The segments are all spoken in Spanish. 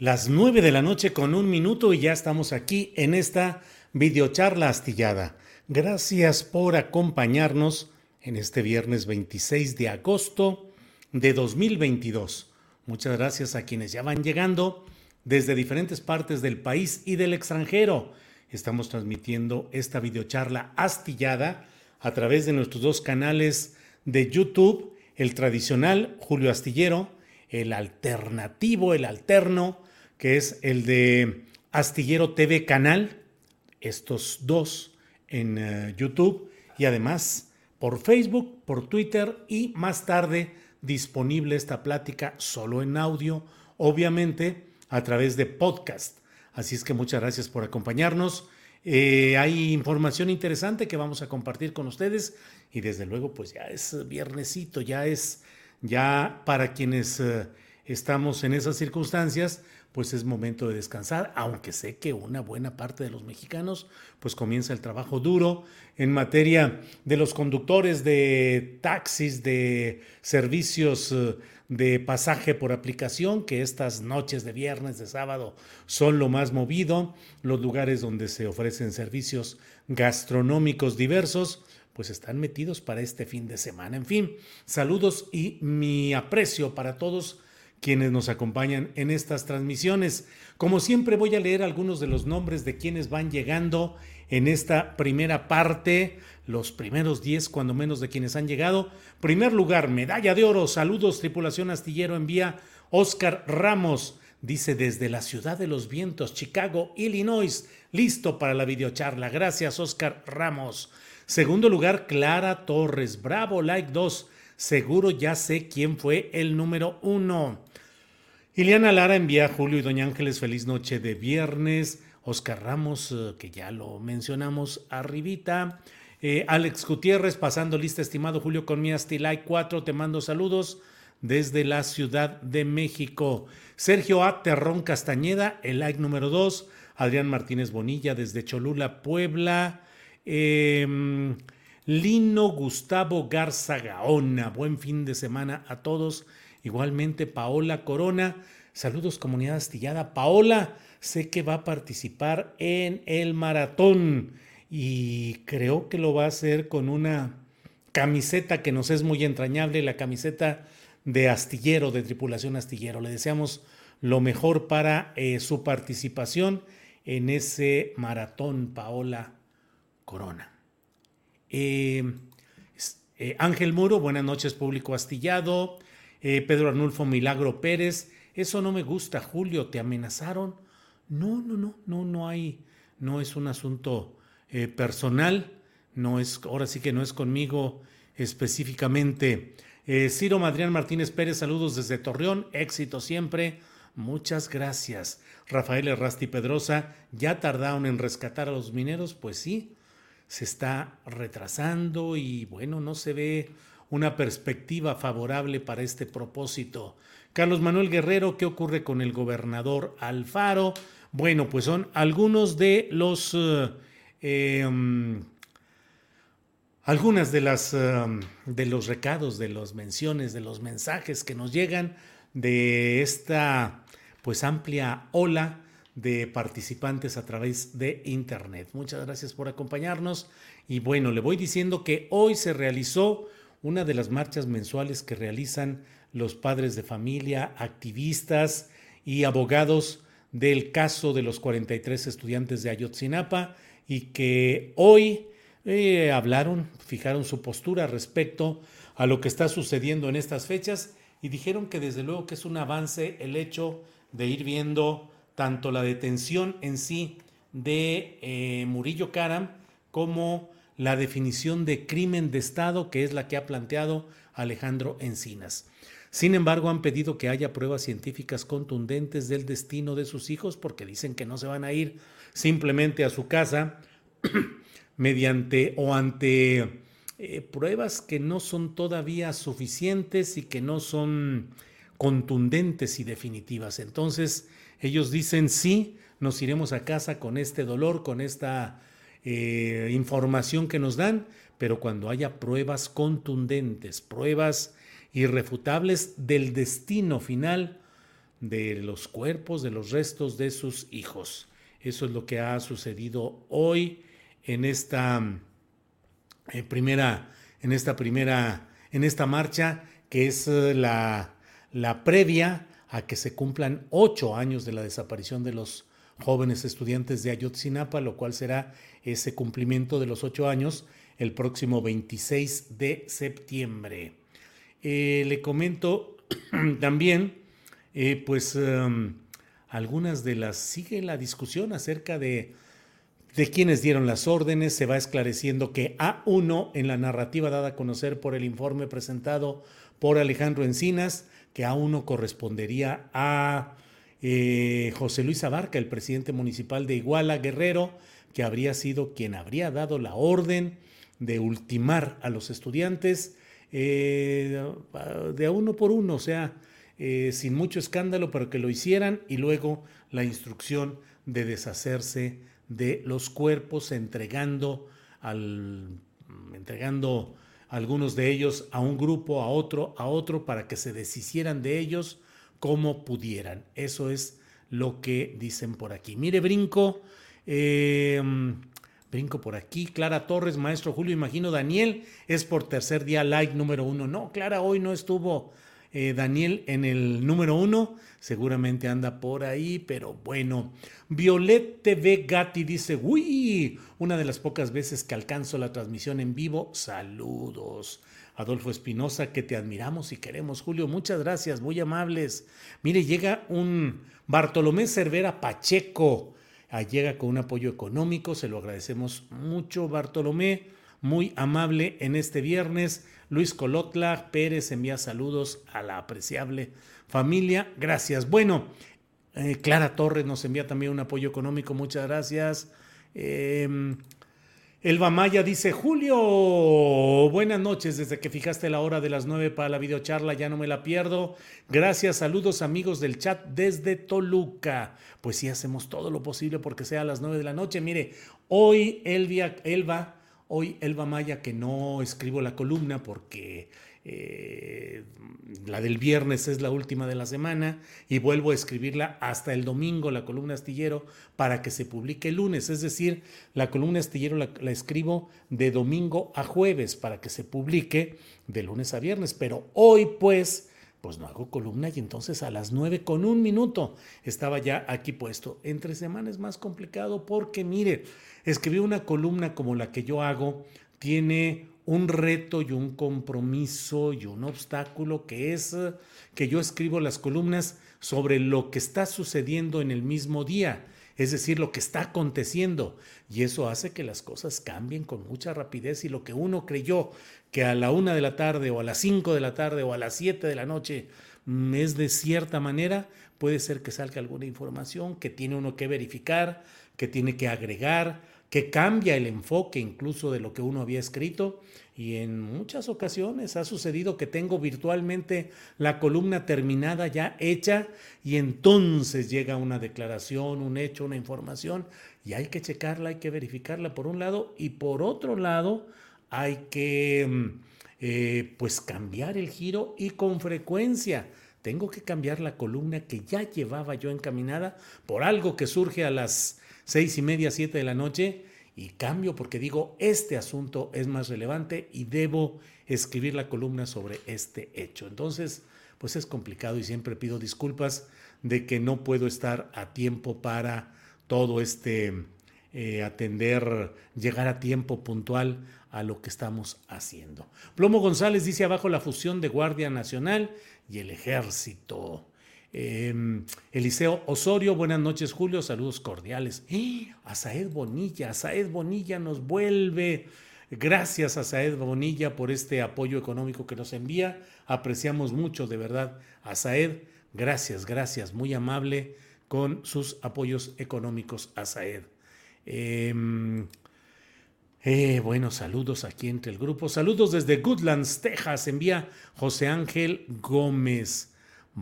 Las nueve de la noche con un minuto y ya estamos aquí en esta videocharla astillada. Gracias por acompañarnos en este viernes 26 de agosto de 2022. Muchas gracias a quienes ya van llegando desde diferentes partes del país y del extranjero. Estamos transmitiendo esta videocharla astillada a través de nuestros dos canales de YouTube, el tradicional Julio Astillero, el alternativo, el alterno, que es el de Astillero TV Canal, estos dos en uh, YouTube y además por Facebook, por Twitter y más tarde disponible esta plática solo en audio, obviamente a través de podcast. Así es que muchas gracias por acompañarnos. Eh, hay información interesante que vamos a compartir con ustedes y desde luego pues ya es viernesito, ya es ya para quienes uh, estamos en esas circunstancias, pues es momento de descansar, aunque sé que una buena parte de los mexicanos pues comienza el trabajo duro en materia de los conductores de taxis, de servicios uh, de pasaje por aplicación, que estas noches de viernes, de sábado son lo más movido, los lugares donde se ofrecen servicios gastronómicos diversos, pues están metidos para este fin de semana. En fin, saludos y mi aprecio para todos quienes nos acompañan en estas transmisiones. Como siempre voy a leer algunos de los nombres de quienes van llegando en esta primera parte, los primeros 10 cuando menos de quienes han llegado. Primer lugar, medalla de oro, saludos tripulación astillero, envía Oscar Ramos, dice desde la ciudad de los vientos, Chicago, Illinois, listo para la videocharla. Gracias Oscar Ramos. Segundo lugar, Clara Torres, bravo, like 2. Seguro ya sé quién fue el número uno. Iliana Lara envía a Julio y Doña Ángeles feliz noche de viernes. Oscar Ramos, eh, que ya lo mencionamos arribita. Eh, Alex Gutiérrez, pasando lista, estimado Julio con mi Astilay 4, te mando saludos desde la Ciudad de México. Sergio A. Terrón Castañeda, el like número 2. Adrián Martínez Bonilla desde Cholula, Puebla. Eh, Lino Gustavo Garza Gaona, buen fin de semana a todos. Igualmente, Paola Corona. Saludos, comunidad astillada. Paola, sé que va a participar en el maratón y creo que lo va a hacer con una camiseta que nos es muy entrañable, la camiseta de astillero, de tripulación astillero. Le deseamos lo mejor para eh, su participación en ese maratón, Paola Corona. Eh, eh, Ángel Muro, buenas noches, público astillado. Eh, Pedro Arnulfo Milagro Pérez, eso no me gusta, Julio, ¿te amenazaron? No, no, no, no, no hay, no es un asunto personal, no es, ahora sí que no es conmigo específicamente. Ciro Madrián Martínez Pérez, saludos desde Torreón, éxito siempre. Muchas gracias. Rafael Errasti Pedrosa, ¿ya tardaron en rescatar a los mineros? Pues sí, se está retrasando y bueno, no se ve una perspectiva favorable para este propósito. Carlos Manuel Guerrero, ¿qué ocurre con el gobernador Alfaro? Bueno, pues son algunos de los... Eh, eh, algunas de las um, de los recados, de las menciones, de los mensajes que nos llegan de esta pues amplia ola de participantes a través de internet. Muchas gracias por acompañarnos y bueno, le voy diciendo que hoy se realizó una de las marchas mensuales que realizan los padres de familia, activistas y abogados del caso de los 43 estudiantes de Ayotzinapa y que hoy eh, hablaron, fijaron su postura respecto a lo que está sucediendo en estas fechas y dijeron que desde luego que es un avance el hecho de ir viendo tanto la detención en sí de eh, Murillo Karam como la definición de crimen de Estado que es la que ha planteado Alejandro Encinas. Sin embargo, han pedido que haya pruebas científicas contundentes del destino de sus hijos porque dicen que no se van a ir simplemente a su casa mediante o ante eh, pruebas que no son todavía suficientes y que no son contundentes y definitivas. Entonces, ellos dicen sí, nos iremos a casa con este dolor, con esta eh, información que nos dan, pero cuando haya pruebas contundentes, pruebas irrefutables del destino final de los cuerpos, de los restos de sus hijos. Eso es lo que ha sucedido hoy en esta eh, primera, en esta primera, en esta marcha que es eh, la, la previa a que se cumplan ocho años de la desaparición de los jóvenes estudiantes de Ayotzinapa, lo cual será ese cumplimiento de los ocho años el próximo 26 de septiembre. Eh, le comento también, pues, em, algunas de las, sigue la discusión acerca de de quienes dieron las órdenes, se va esclareciendo que A1 en la narrativa dada a conocer por el informe presentado por Alejandro Encinas, que A1 correspondería a eh, José Luis Abarca, el presidente municipal de Iguala Guerrero, que habría sido quien habría dado la orden de ultimar a los estudiantes eh, de a uno por uno, o sea, eh, sin mucho escándalo, pero que lo hicieran y luego la instrucción de deshacerse de los cuerpos, entregando, al, entregando algunos de ellos a un grupo, a otro, a otro, para que se deshicieran de ellos como pudieran. Eso es lo que dicen por aquí. Mire, brinco. Eh, brinco por aquí. Clara Torres, maestro Julio, imagino Daniel es por tercer día like número uno. No, Clara hoy no estuvo eh, Daniel en el número uno, seguramente anda por ahí, pero bueno. Violet TV Gatti dice, uy, una de las pocas veces que alcanzo la transmisión en vivo, saludos. Adolfo Espinosa, que te admiramos y queremos, Julio, muchas gracias, muy amables. Mire, llega un Bartolomé Cervera Pacheco, ah, llega con un apoyo económico, se lo agradecemos mucho, Bartolomé, muy amable en este viernes. Luis Colotla Pérez envía saludos a la apreciable familia. Gracias. Bueno, eh, Clara Torres nos envía también un apoyo económico. Muchas gracias. Em, Elba Maya dice, Julio, buenas noches, desde que fijaste la hora de las nueve para la videocharla, ya no me la pierdo. Gracias, saludos amigos del chat desde Toluca. Pues sí, hacemos todo lo posible porque sea a las nueve de la noche. Mire, hoy Elvia, Elba Hoy Elba Maya, que no escribo la columna porque eh, la del viernes es la última de la semana y vuelvo a escribirla hasta el domingo, la columna astillero, para que se publique el lunes. Es decir, la columna astillero la, escribo de domingo a jueves para que se publique de lunes a viernes. Pero hoy pues pues no hago columna y entonces a las nueve con un minuto estaba ya aquí puesto. Entre semanas es más complicado porque mire, escribir una columna como la que yo hago tiene un reto y un compromiso y un obstáculo que es que yo escribo las columnas sobre lo que está sucediendo en el mismo día, es decir, lo que está aconteciendo. Y eso hace que las cosas cambien con mucha rapidez y lo que uno creyó que a la una de la tarde o a las cinco de la tarde o a las siete de la noche es de cierta manera, puede ser que salga alguna información que tiene uno que verificar, que tiene que agregar, que cambia el enfoque incluso de lo que uno había escrito y en muchas ocasiones ha sucedido que tengo virtualmente la columna terminada ya hecha y entonces llega una declaración, un hecho, una información y hay que checarla, hay que verificarla por un lado y por otro lado hay que mm, eh, pues cambiar el giro y con frecuencia. Tengo que cambiar la columna que ya llevaba yo encaminada por algo que surge a las seis y media, siete de la noche y cambio porque digo, este asunto es más relevante y debo escribir la columna sobre este hecho. Entonces, pues es complicado y siempre pido disculpas de que no puedo estar a tiempo para todo este eh, atender, llegar a tiempo puntual a lo que estamos haciendo. Plomo González dice abajo la fusión de Guardia Nacional y el Ejército. Em, Eliseo Osorio, buenas noches Julio, saludos cordiales. ¡Eh! Asaed Bonilla, Asaed Bonilla nos vuelve. Gracias a Saed Bonilla por este apoyo económico que nos envía. Apreciamos mucho, de verdad, a Saed. Gracias, gracias, muy amable con sus apoyos económicos a Saed. Em, eh, bueno, saludos aquí entre el grupo. Saludos desde Goodlands, Texas. Envía José Ángel Gómez.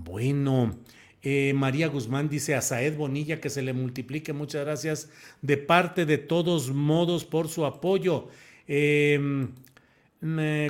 Bueno, eh, María Guzmán dice a Saed Bonilla que se le multiplique. Muchas gracias de parte de todos modos por su apoyo. Em,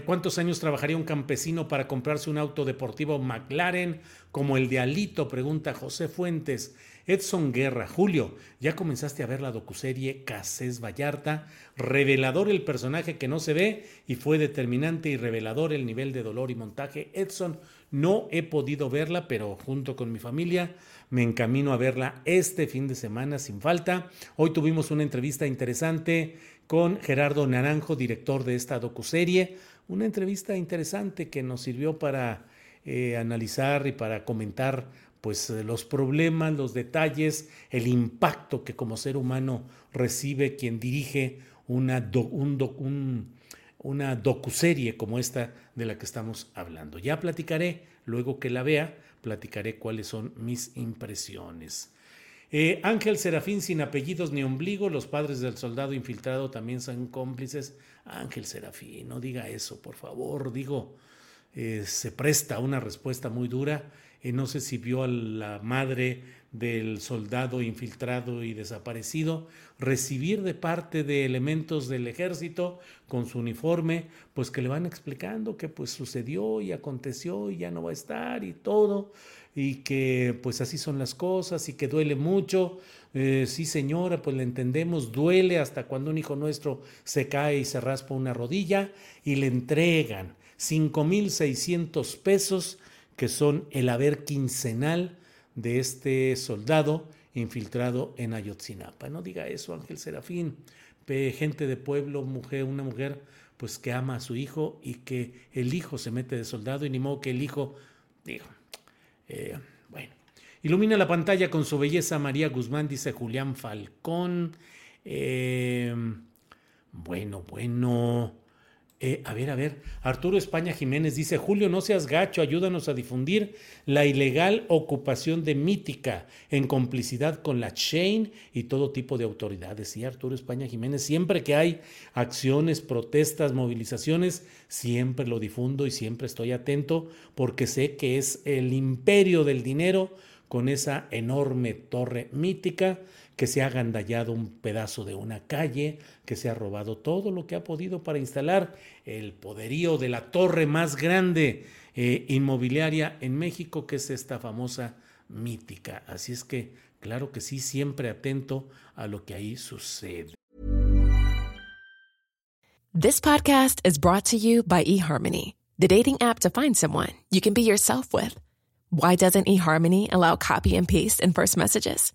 ¿Cuántos años trabajaría un campesino para comprarse un auto deportivo McLaren como el de Alito? Pregunta José Fuentes. Edson Guerra, Julio, ya comenzaste a ver la docuserie Casés Vallarta, revelador el personaje que no se ve y fue determinante y revelador el nivel de dolor y montaje. Edson, no he podido verla, pero junto con mi familia me encamino a verla este fin de semana sin falta. Hoy tuvimos una entrevista interesante con Gerardo Naranjo, director de esta docuserie, una entrevista interesante que nos sirvió para eh, analizar y para comentar pues los problemas, los detalles, el impacto que como ser humano recibe quien dirige una, una docuserie como esta de la que estamos hablando. Ya platicaré, luego que la vea, platicaré cuáles son mis impresiones. Eh, Ángel Serafín sin apellidos ni ombligo, los padres del soldado infiltrado también son cómplices. Ángel Serafín, no diga eso, por favor, digo, eh, se presta una respuesta muy dura eh, no sé si vio a la madre del soldado infiltrado y desaparecido recibir de parte de elementos del ejército con su uniforme, pues que le van explicando que pues sucedió y aconteció y ya no va a estar y todo, y que pues así son las cosas y que duele mucho. Eh, sí señora, pues le entendemos, duele hasta cuando un hijo nuestro se cae y se raspa una rodilla y le entregan 5.600 pesos que son el haber quincenal de este soldado infiltrado en Ayotzinapa. No diga eso, Ángel Serafín. Gente de pueblo, mujer, una mujer pues que ama a su hijo y que el hijo se mete de soldado y ni modo que el hijo, digo, eh, bueno. Ilumina la pantalla con su belleza María Guzmán, dice Julián Falcón. Eh, bueno, bueno. Eh, a ver, a ver, Arturo España Jiménez dice, Julio, no seas gacho, ayúdanos a difundir la ilegal ocupación de Mítica en complicidad con la Chain y todo tipo de autoridades. Sí, Arturo España Jiménez, siempre que hay acciones, protestas, movilizaciones, siempre lo difundo y siempre estoy atento porque sé que es el imperio del dinero con esa enorme torre mítica que se ha agandallado un pedazo de una calle, que se ha robado todo lo que ha podido para instalar el poderío de la torre más grande eh, inmobiliaria en México, que es esta famosa mítica. Así es que, claro que sí, siempre atento a lo que ahí sucede. This podcast is brought to you by eHarmony, the dating app to find someone you can be yourself with. Why doesn't eHarmony allow copy and paste in first messages?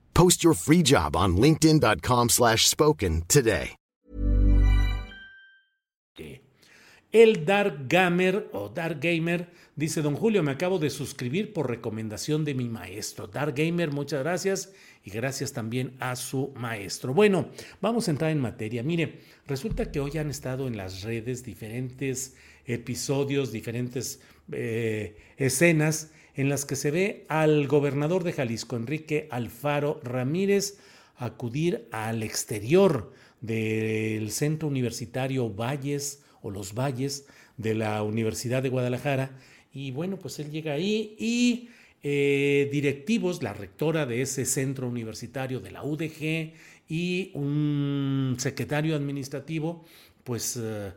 Post your free job on linkedin.com/spoken today. El Dark Gamer o Dark Gamer dice, don Julio, me acabo de suscribir por recomendación de mi maestro. Dark Gamer, muchas gracias y gracias también a su maestro. Bueno, vamos a entrar en materia. Mire, resulta que hoy han estado en las redes diferentes episodios, diferentes eh, escenas en las que se ve al gobernador de Jalisco, Enrique Alfaro Ramírez, acudir al exterior del centro universitario Valles o los Valles de la Universidad de Guadalajara. Y bueno, pues él llega ahí y eh, directivos, la rectora de ese centro universitario de la UDG y un secretario administrativo, pues eh,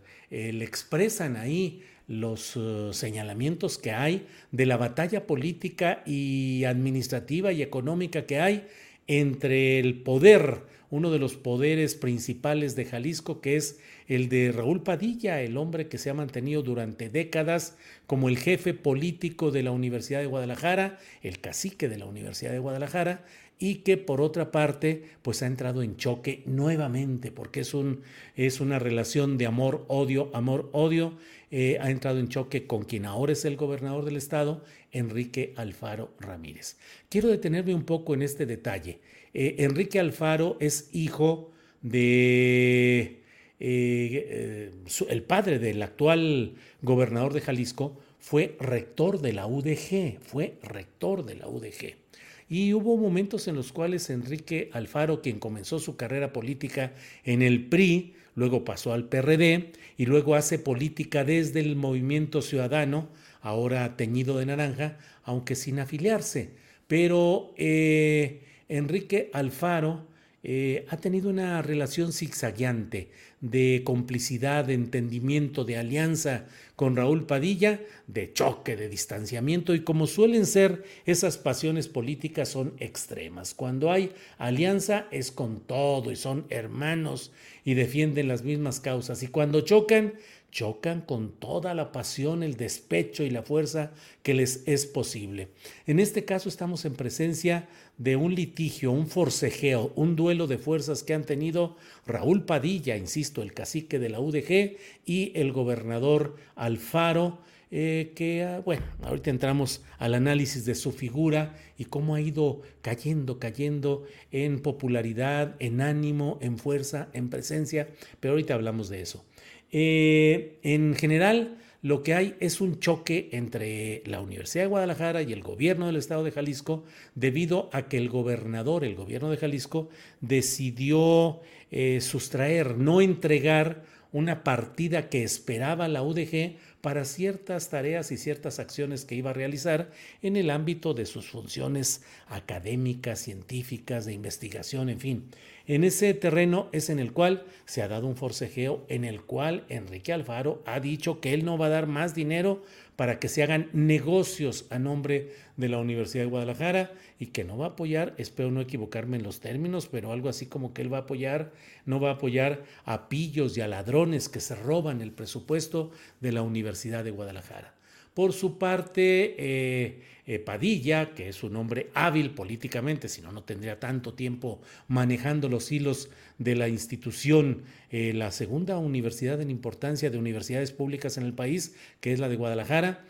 le expresan ahí los eh, señalamientos que hay de la batalla política y administrativa y económica que hay entre el poder, uno de los poderes principales de Jalisco, que es el de Raúl Padilla, el hombre que se ha mantenido durante décadas como el jefe político de la Universidad de Guadalajara, el cacique de la Universidad de Guadalajara, y que por otra parte pues ha entrado en choque nuevamente porque es, un, es una relación de amor-odio, amor-odio, eh, ha entrado en choque con quien ahora es el gobernador del estado, Enrique Alfaro Ramírez. Quiero detenerme un poco en este detalle. Eh, Enrique Alfaro es hijo de... Eh, el padre del actual gobernador de Jalisco fue rector de la UDG, fue rector de la UDG. Y hubo momentos en los cuales Enrique Alfaro, quien comenzó su carrera política en el PRI, luego pasó al PRD y luego hace política desde el movimiento ciudadano, ahora teñido de naranja, aunque sin afiliarse. Pero eh, Enrique Alfaro eh, ha tenido una relación zigzagueante de complicidad, de entendimiento, de alianza con Raúl Padilla, de choque, de distanciamiento y como suelen ser esas pasiones políticas son extremas. Cuando hay alianza es con todo y son hermanos y defienden las mismas causas y cuando chocan chocan con toda la pasión, el despecho y la fuerza que les es posible. En este caso estamos en presencia de un litigio, un forcejeo, un duelo de fuerzas que han tenido Raúl Padilla, insisto, el cacique de la UDG, y el gobernador Alfaro, eh, que, ah, bueno, ahorita entramos al análisis de su figura y cómo ha ido cayendo, cayendo en popularidad, en ánimo, en fuerza, en presencia, pero ahorita hablamos de eso. Eh, en general, lo que hay es un choque entre la Universidad de Guadalajara y el gobierno del estado de Jalisco debido a que el gobernador, el gobierno de Jalisco, decidió eh, sustraer, no entregar una partida que esperaba la UDG para ciertas tareas y ciertas acciones que iba a realizar en el ámbito de sus funciones académicas, científicas, de investigación, en fin. En ese terreno es en el cual se ha dado un forcejeo, en el cual Enrique Alfaro ha dicho que él no va a dar más dinero para que se hagan negocios a nombre de la Universidad de Guadalajara y que no va a apoyar, espero no equivocarme en los términos, pero algo así como que él va a apoyar, no va a apoyar a pillos y a ladrones que se roban el presupuesto de la Universidad de Guadalajara. Por su parte, eh, eh, Padilla, que es un hombre hábil políticamente, si no, no tendría tanto tiempo manejando los hilos de la institución, eh, la segunda universidad en importancia de universidades públicas en el país, que es la de Guadalajara,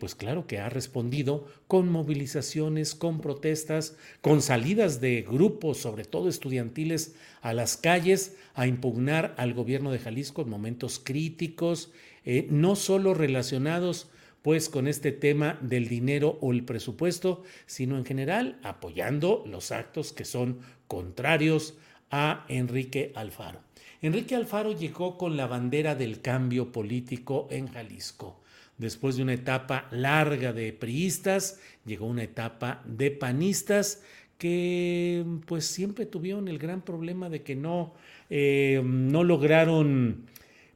pues claro que ha respondido con movilizaciones, con protestas, con salidas de grupos, sobre todo estudiantiles, a las calles a impugnar al gobierno de Jalisco en momentos críticos, no solo relacionados pues con este tema del dinero o el presupuesto, sino en general apoyando los actos que son contrarios a Enrique Alfaro. Enrique Alfaro llegó con la bandera del cambio político en Jalisco. Después de una etapa larga de priistas, llegó una etapa de panistas que pues siempre tuvieron el gran problema de que no, eh, no lograron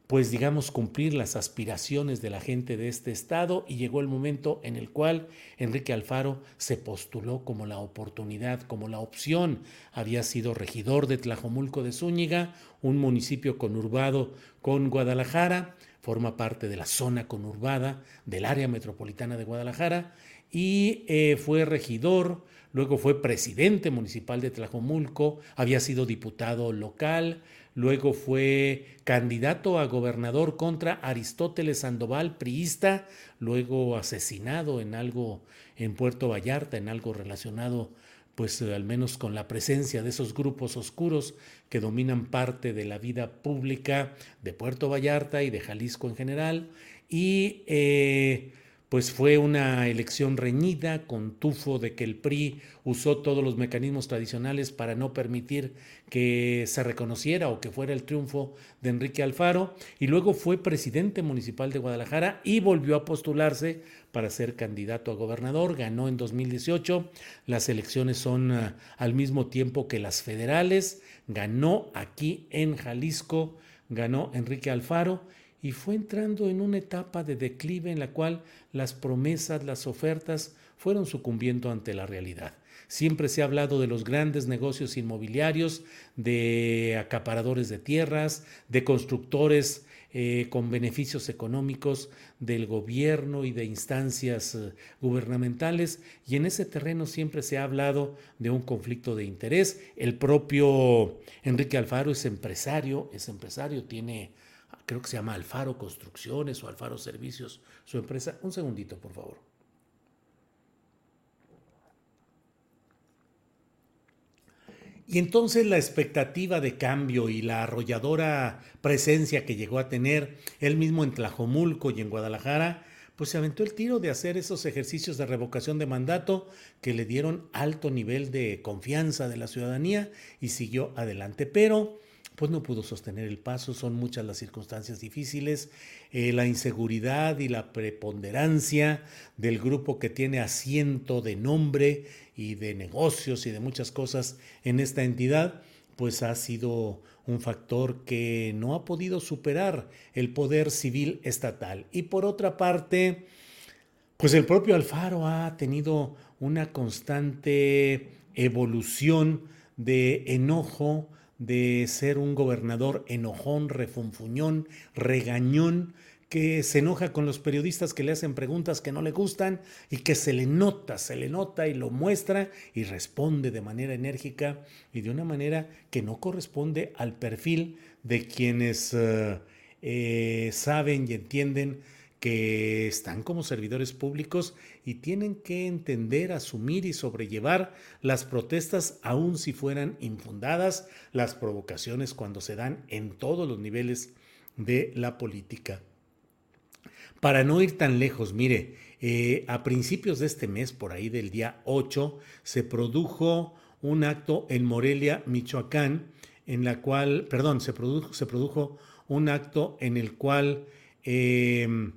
pues digamos, cumplir las aspiraciones de la gente de este estado y llegó el momento en el cual Enrique Alfaro se postuló como la oportunidad, como la opción. Había sido regidor de Tlajomulco de Zúñiga, un municipio conurbado con Guadalajara, forma parte de la zona conurbada del área metropolitana de Guadalajara y eh, fue regidor, luego fue presidente municipal de Tlajomulco, había sido diputado local, luego fue candidato a gobernador contra Aristóteles Sandoval, priista, luego asesinado en algo en Puerto Vallarta, en algo relacionado pues al menos con la presencia de esos grupos oscuros que dominan parte de la vida pública de Puerto Vallarta y de Jalisco en general. Y eh, pues fue una elección reñida con tufo de que el PRI usó todos los mecanismos tradicionales para no permitir que se reconociera o que fuera el triunfo de Enrique Alfaro y luego fue presidente municipal de Guadalajara y volvió a postularse para ser candidato a gobernador, ganó en 2018, las elecciones son uh, al mismo tiempo que las federales, ganó aquí en Jalisco, ganó Enrique Alfaro y fue entrando en una etapa de declive en la cual las promesas, las ofertas fueron sucumbiendo ante la realidad. Siempre se ha hablado de los grandes negocios inmobiliarios, de acaparadores de tierras, de constructores eh, con beneficios económicos del gobierno y de instancias eh, gubernamentales, y en ese terreno siempre se ha hablado de un conflicto de interés. El propio Enrique Alfaro es empresario, es empresario, tiene creo que se llama Alfaro Construcciones o Alfaro Servicios, su empresa. Un segundito, por favor. Y entonces la expectativa de cambio y la arrolladora presencia que llegó a tener él mismo en Tlajomulco y en Guadalajara, pues se aventó el tiro de hacer esos ejercicios de revocación de mandato que le dieron alto nivel de confianza de la ciudadanía y siguió adelante. Pero pues no pudo sostener el paso, son muchas las circunstancias difíciles, eh, la inseguridad y la preponderancia del grupo que tiene asiento de nombre y de negocios y de muchas cosas en esta entidad, pues ha sido un factor que no ha podido superar el poder civil estatal. Y por otra parte, pues el propio Alfaro ha tenido una constante evolución de enojo, de ser un gobernador enojón, refunfuñón, regañón, que se enoja con los periodistas que le hacen preguntas que no le gustan y que se le nota, se le nota y lo muestra y responde de manera enérgica y de una manera que no corresponde al perfil de quienes eh, eh, saben y entienden que están como servidores públicos y tienen que entender, asumir y sobrellevar las protestas aun si fueran infundadas, las provocaciones cuando se dan en todos los niveles de la política. Para no ir tan lejos, mire, eh, a principios de este mes, por ahí del día 8, se produjo un acto en Morelia, Michoacán, en la cual, perdón, se produjo, se produjo un acto en el cual eh,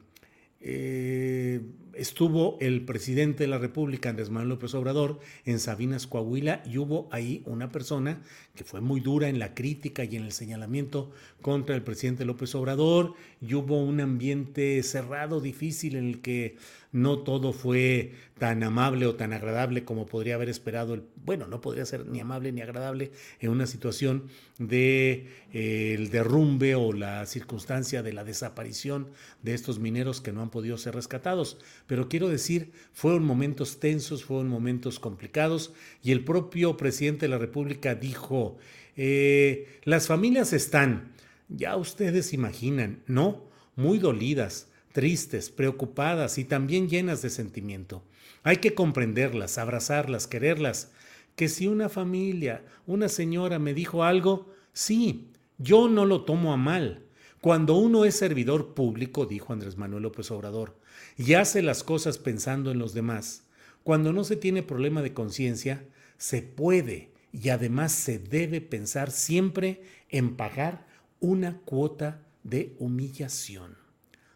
eh, estuvo el presidente de la República, Andrés Manuel López Obrador, en Sabinas, Coahuila, y hubo ahí una persona que fue muy dura en la crítica y en el señalamiento contra el presidente López Obrador, y hubo un ambiente cerrado, difícil, en el que no todo fue tan amable o tan agradable como podría haber esperado. El, bueno, no podría ser ni amable ni agradable en una situación de eh, el derrumbe o la circunstancia de la desaparición de estos mineros que no han podido ser rescatados. Pero quiero decir, fueron momentos tensos, fueron momentos complicados y el propio presidente de la República dijo, eh, las familias están, ya ustedes imaginan, ¿no? Muy dolidas tristes, preocupadas y también llenas de sentimiento. Hay que comprenderlas, abrazarlas, quererlas. Que si una familia, una señora me dijo algo, sí, yo no lo tomo a mal. Cuando uno es servidor público, dijo Andrés Manuel López Obrador, y hace las cosas pensando en los demás, cuando no se tiene problema de conciencia, se puede y además se debe pensar siempre en pagar una cuota de humillación.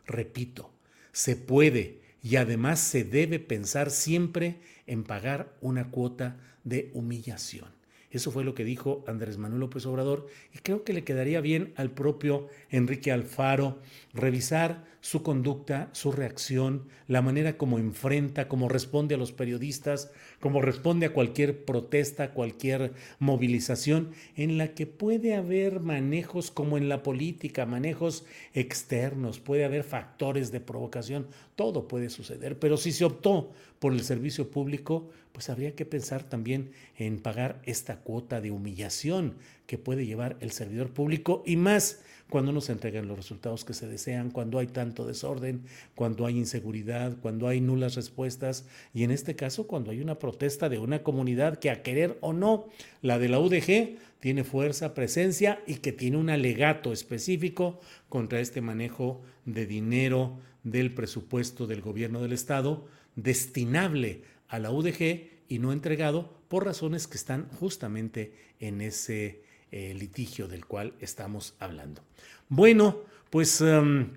Repito, se puede y además se debe pensar siempre en pagar una cuota de humillación. Eso fue lo que dijo Andrés Manuel López Obrador y creo que le quedaría bien al propio Enrique Alfaro revisar su conducta, su reacción, la manera como enfrenta, cómo responde a los periodistas, cómo responde a cualquier protesta, cualquier movilización en la que puede haber manejos como en la política, manejos externos, puede haber factores de provocación, todo puede suceder, pero si se optó por el servicio público, pues habría que pensar también en pagar esta cuota de humillación que puede llevar el servidor público y más cuando no se entregan los resultados que se desean, cuando hay tanto desorden, cuando hay inseguridad, cuando hay nulas respuestas y en este caso cuando hay una protesta de una comunidad que a querer o no, la de la UDG tiene fuerza, presencia y que tiene un alegato específico contra este manejo de dinero del presupuesto del gobierno del estado destinable a la UDG y no entregado por razones que están justamente en ese eh, litigio del cual estamos hablando. Bueno, pues em,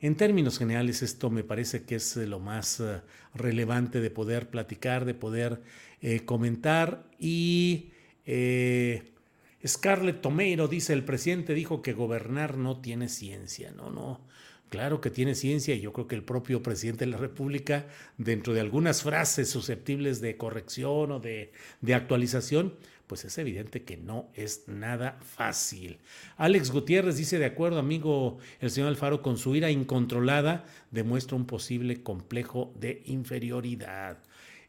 en términos generales esto me parece que es lo más eh, relevante de poder platicar, de poder eh, comentar y... Scarlett Tomeiro dice, el presidente dijo que gobernar no tiene ciencia. No, no, Claro que tiene ciencia y yo creo que el propio presidente de la República, dentro de algunas frases susceptibles de corrección o de, actualización, pues es evidente que no es nada fácil. Alex Gutiérrez dice, de acuerdo, amigo, el señor Alfaro, con su ira incontrolada demuestra un posible complejo de inferioridad.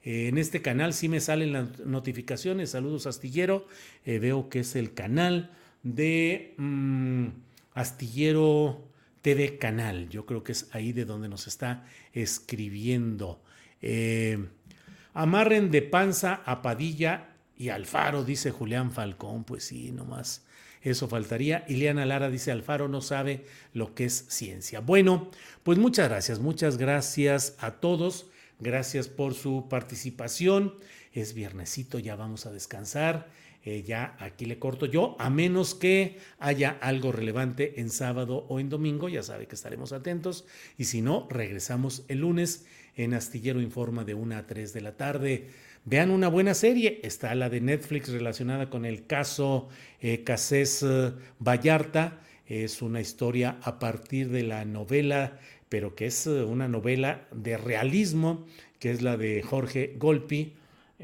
Eh, en este canal sí me salen las notificaciones. Saludos, Astillero. Eh, veo que es el canal de mm, Astillero TV Canal. Yo creo que es ahí de donde nos está escribiendo. Eh, amarren de panza a Padilla y Alfaro, dice Julián Falcón. Pues sí, nomás eso faltaría. Ileana Lara dice, Alfaro no sabe lo que es ciencia. Bueno, pues muchas gracias, muchas gracias a todos. Gracias por su participación. Es viernesito, ya vamos a descansar. Eh, ya aquí le corto yo, a menos que haya algo relevante en sábado o en domingo, ya sabe que estaremos atentos. Y si no, regresamos el lunes en Astillero Informa de 1 a 3 de la tarde. Vean una buena serie, está la de Netflix relacionada con el caso eh, Casés eh, Vallarta. Es una historia a partir de la novela, pero que es eh, una novela de realismo, que es la de Jorge Golpi,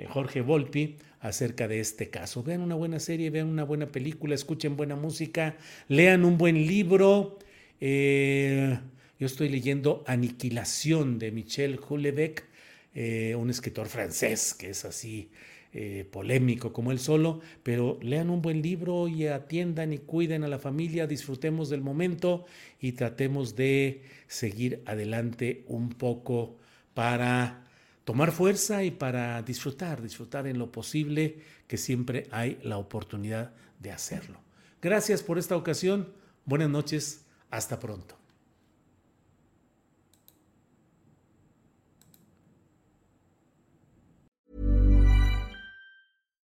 Jorge Volpi, acerca de este caso. Vean una buena serie, vean una buena película, escuchen buena música, lean un buen libro. yo estoy leyendo Aniquilación de Michel Houellebecq eh, un escritor francés que es así eh, polémico como él solo, pero lean un buen libro y atiendan y cuiden a la familia, disfrutemos del momento y tratemos de seguir adelante un poco para tomar fuerza y para disfrutar, disfrutar en lo posible, que siempre hay la oportunidad de hacerlo. Gracias por esta ocasión, buenas noches, hasta pronto.